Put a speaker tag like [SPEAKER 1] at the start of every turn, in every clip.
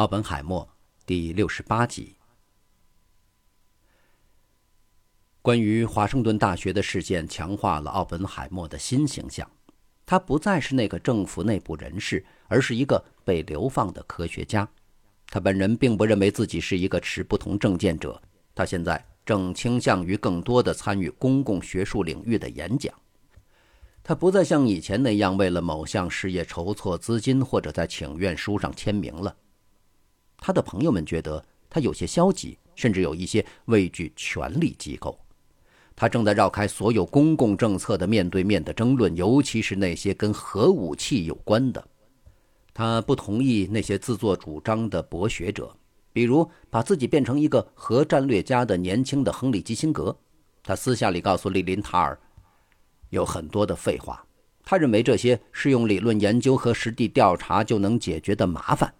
[SPEAKER 1] 奥本海默第六十八集。关于华盛顿大学的事件，强化了奥本海默的新形象。他不再是那个政府内部人士，而是一个被流放的科学家。他本人并不认为自己是一个持不同政见者。他现在正倾向于更多的参与公共学术领域的演讲。他不再像以前那样为了某项事业筹措资金，或者在请愿书上签名了。他的朋友们觉得他有些消极，甚至有一些畏惧权力机构。他正在绕开所有公共政策的面对面的争论，尤其是那些跟核武器有关的。他不同意那些自作主张的博学者，比如把自己变成一个核战略家的年轻的亨利·基辛格。他私下里告诉利林塔尔。有很多的废话，他认为这些是用理论研究和实地调查就能解决的麻烦。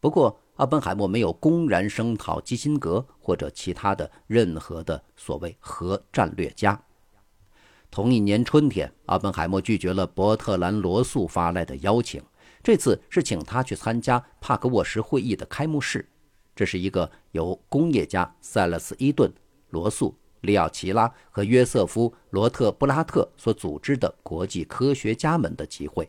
[SPEAKER 1] 不过，奥本海默没有公然声讨基辛格或者其他的任何的所谓核战略家。同一年春天，奥本海默拒绝了伯特兰·罗素发来的邀请，这次是请他去参加帕克沃什会议的开幕式。这是一个由工业家塞勒斯·伊顿、罗素。利奥齐拉和约瑟夫·罗特布拉特所组织的国际科学家们的集会。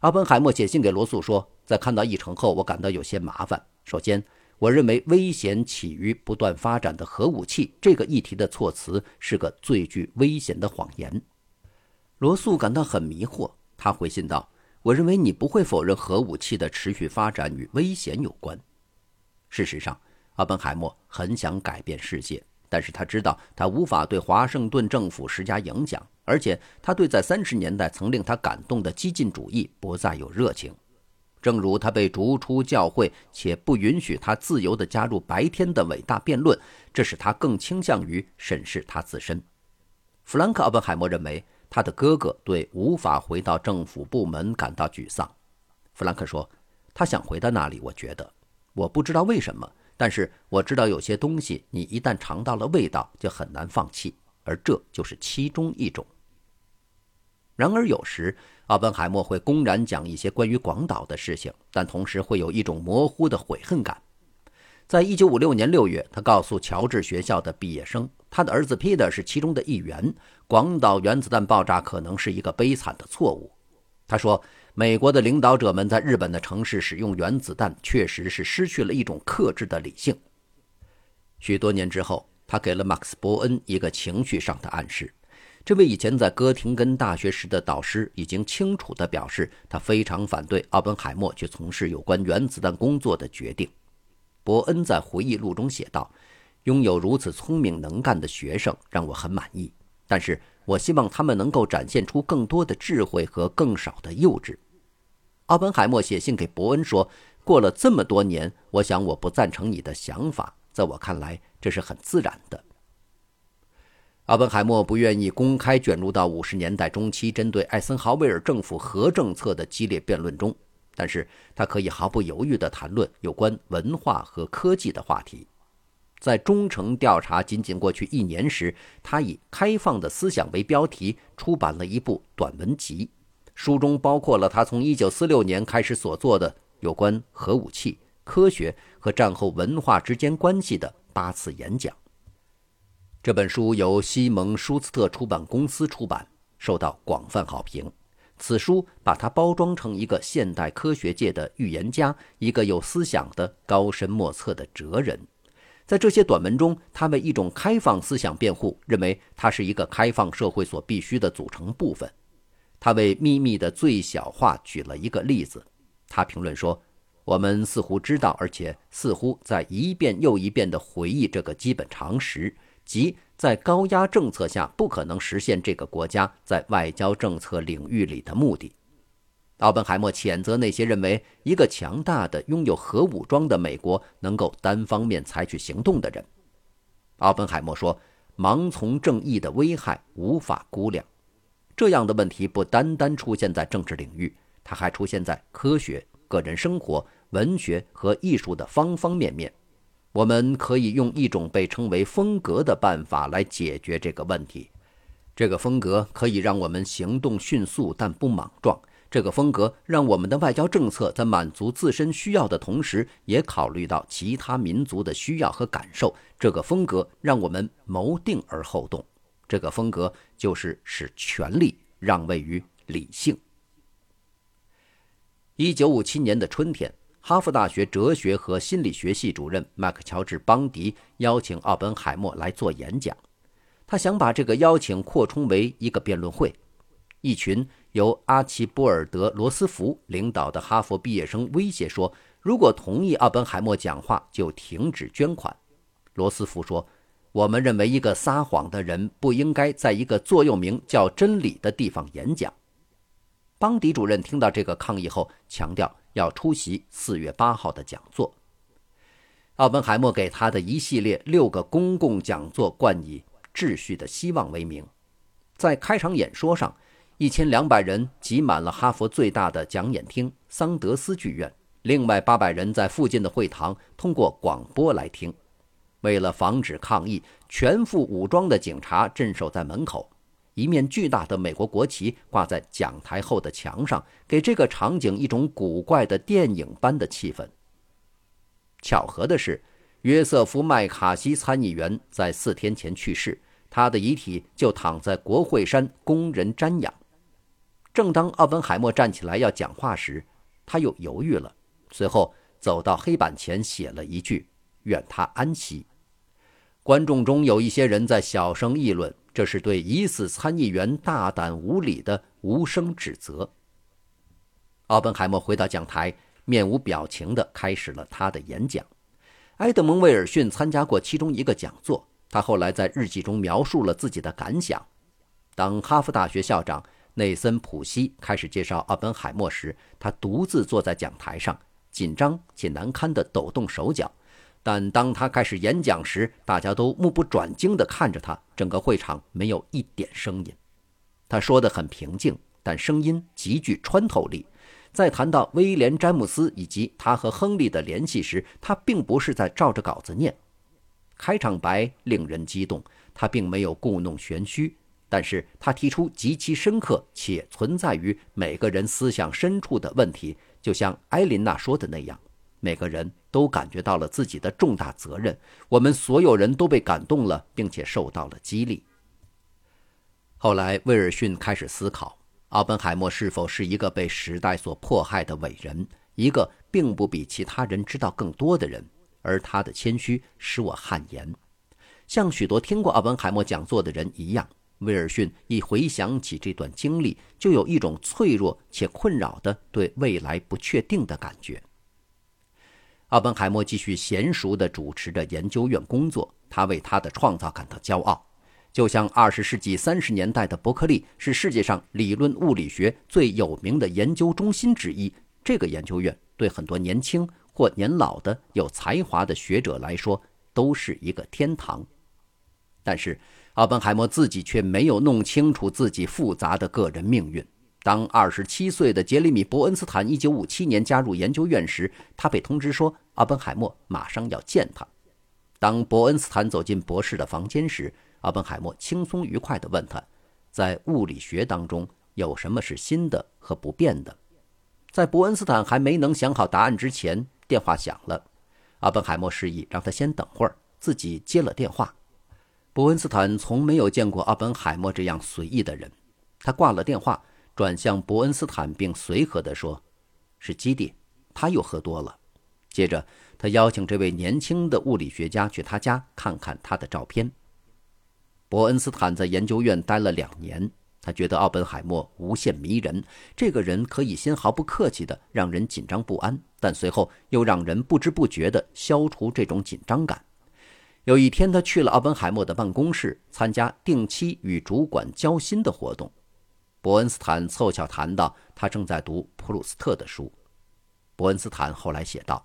[SPEAKER 1] 阿本海默写信给罗素说：“在看到议程后，我感到有些麻烦。首先，我认为危险起于不断发展的核武器这个议题的措辞是个最具危险的谎言。”罗素感到很迷惑，他回信道：“我认为你不会否认核武器的持续发展与危险有关。”事实上，阿本海默很想改变世界。但是他知道，他无法对华盛顿政府施加影响，而且他对在三十年代曾令他感动的激进主义不再有热情。正如他被逐出教会，且不允许他自由地加入白天的伟大辩论，这使他更倾向于审视他自身。弗兰克·奥本海默认为，他的哥哥对无法回到政府部门感到沮丧。弗兰克说：“他想回到那里，我觉得，我不知道为什么。”但是我知道有些东西，你一旦尝到了味道，就很难放弃，而这就是其中一种。然而，有时奥本海默会公然讲一些关于广岛的事情，但同时会有一种模糊的悔恨感。在一九五六年六月，他告诉乔治学校的毕业生，他的儿子 Peter 是其中的一员。广岛原子弹爆炸可能是一个悲惨的错误。他说。美国的领导者们在日本的城市使用原子弹，确实是失去了一种克制的理性。许多年之后，他给了马克思·伯恩一个情绪上的暗示。这位以前在哥廷根大学时的导师已经清楚地表示，他非常反对奥本海默去从事有关原子弹工作的决定。伯恩在回忆录中写道：“拥有如此聪明能干的学生让我很满意，但是我希望他们能够展现出更多的智慧和更少的幼稚。”奥本海默写信给伯恩说：“过了这么多年，我想我不赞成你的想法。在我看来，这是很自然的。”阿本海默不愿意公开卷入到五十年代中期针对艾森豪威尔政府核政策的激烈辩论中，但是他可以毫不犹豫地谈论有关文化和科技的话题。在忠诚调查仅仅过去一年时，他以“开放的思想”为标题出版了一部短文集。书中包括了他从1946年开始所做的有关核武器、科学和战后文化之间关系的八次演讲。这本书由西蒙舒斯特出版公司出版，受到广泛好评。此书把它包装成一个现代科学界的预言家，一个有思想的高深莫测的哲人。在这些短文中，他为一种开放思想辩护，认为它是一个开放社会所必须的组成部分。他为秘密的最小化举了一个例子。他评论说：“我们似乎知道，而且似乎在一遍又一遍地回忆这个基本常识，即在高压政策下不可能实现这个国家在外交政策领域里的目的。”奥本海默谴责那些认为一个强大的、拥有核武装的美国能够单方面采取行动的人。奥本海默说：“盲从正义的危害无法估量。”这样的问题不单单出现在政治领域，它还出现在科学、个人生活、文学和艺术的方方面面。我们可以用一种被称为风格的办法来解决这个问题。这个风格可以让我们行动迅速但不莽撞。这个风格让我们的外交政策在满足自身需要的同时，也考虑到其他民族的需要和感受。这个风格让我们谋定而后动。这个风格就是使权力让位于理性。一九五七年的春天，哈佛大学哲学和心理学系主任麦克乔治·邦迪邀请奥本海默来做演讲。他想把这个邀请扩充为一个辩论会。一群由阿奇波尔德·罗斯福领导的哈佛毕业生威胁说：“如果同意奥本海默讲话，就停止捐款。”罗斯福说：“我们认为一个撒谎的人不应该在一个座右铭叫‘真理’的地方演讲。”邦迪主任听到这个抗议后，强调要出席四月八号的讲座。奥本海默给他的一系列六个公共讲座冠以“秩序的希望”为名，在开场演说上。一千两百人挤满了哈佛最大的讲演厅——桑德斯剧院。另外八百人在附近的会堂通过广播来听。为了防止抗议，全副武装的警察镇守在门口。一面巨大的美国国旗挂在讲台后的墙上，给这个场景一种古怪的电影般的气氛。巧合的是，约瑟夫·麦卡锡参议员在四天前去世，他的遗体就躺在国会山供人瞻仰。正当奥本海默站起来要讲话时，他又犹豫了，随后走到黑板前写了一句：“愿他安息。”观众中有一些人在小声议论，这是对疑似参议员大胆无礼的无声指责。奥本海默回到讲台，面无表情地开始了他的演讲。埃德蒙·威尔逊参加过其中一个讲座，他后来在日记中描述了自己的感想：当哈佛大学校长。内森·普西开始介绍奥本海默时，他独自坐在讲台上，紧张且难堪地抖动手脚。但当他开始演讲时，大家都目不转睛地看着他，整个会场没有一点声音。他说得很平静，但声音极具穿透力。在谈到威廉·詹姆斯以及他和亨利的联系时，他并不是在照着稿子念。开场白令人激动，他并没有故弄玄虚。但是他提出极其深刻且存在于每个人思想深处的问题，就像埃琳娜说的那样，每个人都感觉到了自己的重大责任。我们所有人都被感动了，并且受到了激励。后来，威尔逊开始思考，奥本海默是否是一个被时代所迫害的伟人，一个并不比其他人知道更多的人。而他的谦虚使我汗颜，像许多听过奥本海默讲座的人一样。威尔逊一回想起这段经历，就有一种脆弱且困扰的对未来不确定的感觉。奥本海默继续娴熟地主持着研究院工作，他为他的创造感到骄傲，就像二十世纪三十年代的伯克利是世界上理论物理学最有名的研究中心之一。这个研究院对很多年轻或年老的有才华的学者来说都是一个天堂，但是。奥本海默自己却没有弄清楚自己复杂的个人命运。当二十七岁的杰里米·伯恩斯坦一九五七年加入研究院时，他被通知说奥本海默马上要见他。当伯恩斯坦走进博士的房间时，奥本海默轻松愉快地问他：“在物理学当中有什么是新的和不变的？”在伯恩斯坦还没能想好答案之前，电话响了。奥本海默示意让他先等会儿，自己接了电话。伯恩斯坦从没有见过奥本海默这样随意的人。他挂了电话，转向伯恩斯坦，并随和地说：“是基地，他又喝多了。”接着，他邀请这位年轻的物理学家去他家看看他的照片。伯恩斯坦在研究院待了两年，他觉得奥本海默无限迷人。这个人可以先毫不客气地让人紧张不安，但随后又让人不知不觉地消除这种紧张感。有一天，他去了奥本海默的办公室，参加定期与主管交心的活动。伯恩斯坦凑巧谈到他正在读普鲁斯特的书。伯恩斯坦后来写道：“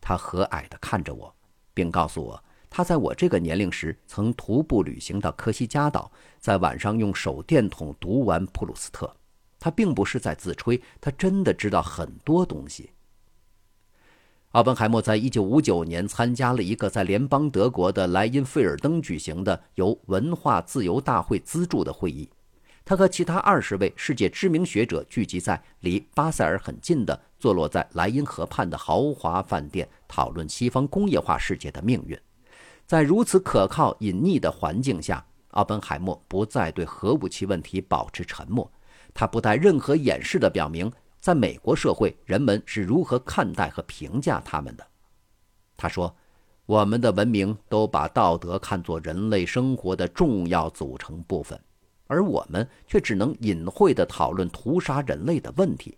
[SPEAKER 1] 他和蔼地看着我，并告诉我，他在我这个年龄时曾徒步旅行到科西嘉岛，在晚上用手电筒读完普鲁斯特。他并不是在自吹，他真的知道很多东西。”奥本海默在1959年参加了一个在联邦德国的莱茵费尔登举行的由文化自由大会资助的会议。他和其他二十位世界知名学者聚集在离巴塞尔很近的、坐落在莱茵河畔的豪华饭店，讨论西方工业化世界的命运。在如此可靠、隐匿的环境下，奥本海默不再对核武器问题保持沉默。他不带任何掩饰地表明，在美国社会，人们是如何看待和评价他们的。他说：“我们的文明都把道德看作人类生活的重要组成部分，而我们却只能隐晦地讨论屠杀人类的问题。”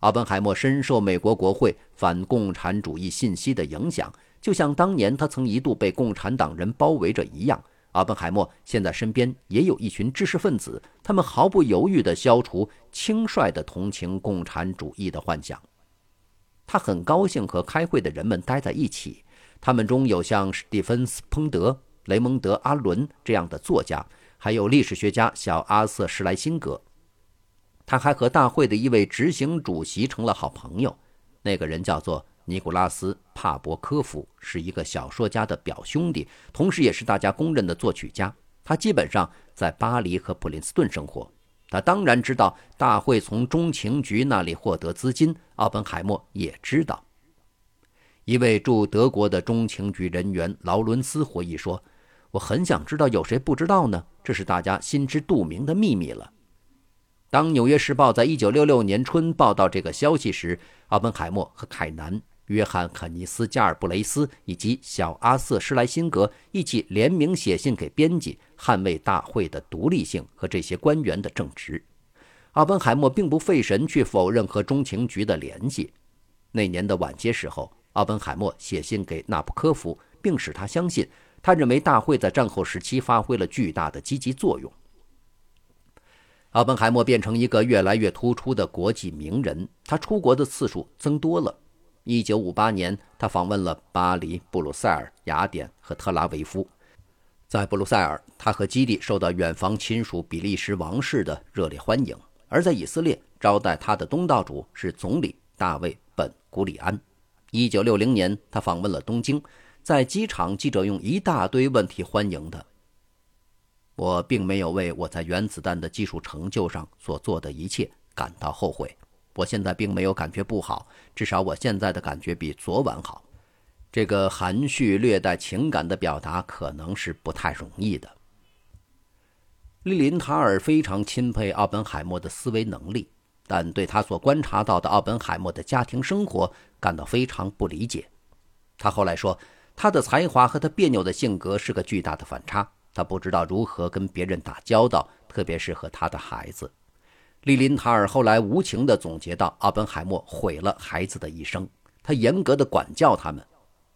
[SPEAKER 1] 奥本海默深受美国国会反共产主义信息的影响，就像当年他曾一度被共产党人包围着一样。奥本海默现在身边也有一群知识分子，他们毫不犹豫地消除轻率的同情共产主义的幻想。他很高兴和开会的人们待在一起，他们中有像史蒂芬斯·彭德、雷蒙德·阿伦这样的作家，还有历史学家小阿瑟·施莱辛格。他还和大会的一位执行主席成了好朋友，那个人叫做。尼古拉斯·帕伯科夫是一个小说家的表兄弟，同时也是大家公认的作曲家。他基本上在巴黎和普林斯顿生活。他当然知道大会从中情局那里获得资金，奥本海默也知道。一位驻德国的中情局人员劳伦斯回忆说：“我很想知道有谁不知道呢？这是大家心知肚明的秘密了。”当《纽约时报》在1966年春报道这个消息时，奥本海默和凯南。约翰·肯尼斯·加尔布雷斯以及小阿瑟·施莱辛格一起联名写信给编辑，捍卫大会的独立性和这些官员的正直。奥本海默并不费神去否认和中情局的联系。那年的晚些时候，奥本海默写信给纳普科夫，并使他相信，他认为大会在战后时期发挥了巨大的积极作用。奥本海默变成一个越来越突出的国际名人，他出国的次数增多了。一九五八年，他访问了巴黎、布鲁塞尔、雅典和特拉维夫。在布鲁塞尔，他和基地受到远房亲属比利时王室的热烈欢迎；而在以色列，招待他的东道主是总理大卫·本·古里安。一九六零年，他访问了东京，在机场，记者用一大堆问题欢迎他。我并没有为我在原子弹的技术成就上所做的一切感到后悔。我现在并没有感觉不好，至少我现在的感觉比昨晚好。这个含蓄、略带情感的表达可能是不太容易的。利林塔尔非常钦佩奥本海默的思维能力，但对他所观察到的奥本海默的家庭生活感到非常不理解。他后来说，他的才华和他别扭的性格是个巨大的反差，他不知道如何跟别人打交道，特别是和他的孩子。利林塔尔后来无情地总结道：“奥本海默毁了孩子的一生。他严格地管教他们。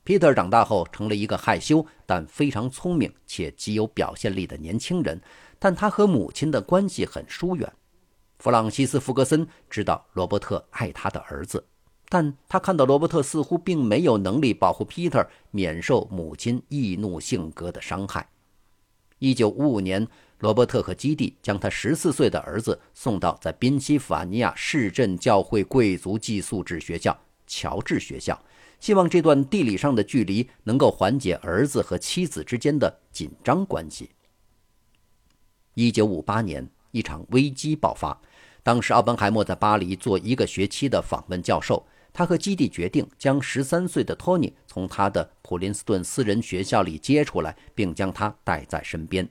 [SPEAKER 1] 皮特长大后成了一个害羞但非常聪明且极有表现力的年轻人，但他和母亲的关系很疏远。弗朗西斯·福格森知道罗伯特爱他的儿子，但他看到罗伯特似乎并没有能力保护皮特免受母亲易怒性格的伤害。1955年。”罗伯特和基蒂将他十四岁的儿子送到在宾夕法尼亚市镇教会贵族寄宿制学校——乔治学校，希望这段地理上的距离能够缓解儿子和妻子之间的紧张关系。一九五八年，一场危机爆发。当时，奥本海默在巴黎做一个学期的访问教授，他和基蒂决定将十三岁的托尼从他的普林斯顿私人学校里接出来，并将他带在身边。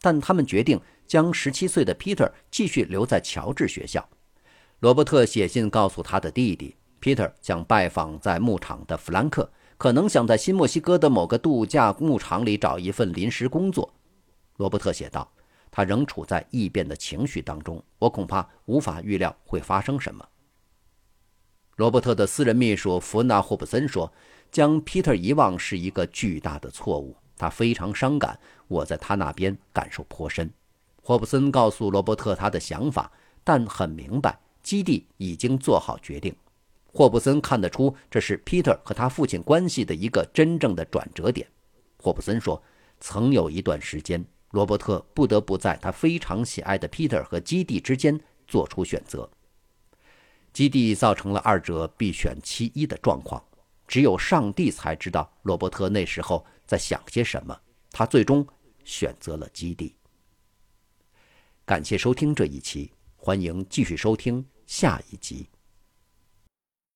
[SPEAKER 1] 但他们决定将十七岁的彼得继续留在乔治学校。罗伯特写信告诉他的弟弟彼得想拜访在牧场的弗兰克，可能想在新墨西哥的某个度假牧场里找一份临时工作。罗伯特写道：“他仍处在异变的情绪当中，我恐怕无法预料会发生什么。”罗伯特的私人秘书弗纳霍普森说：“将皮特遗忘是一个巨大的错误。”他非常伤感，我在他那边感受颇深。霍布森告诉罗伯特他的想法，但很明白基地已经做好决定。霍布森看得出这是皮特和他父亲关系的一个真正的转折点。霍布森说，曾有一段时间，罗伯特不得不在他非常喜爱的皮特和基地之间做出选择。基地造成了二者必选其一的状况。只有上帝才知道罗伯特那时候在想些什么。他最终选择了基地。感谢收听这一期，欢迎继续收听下一集。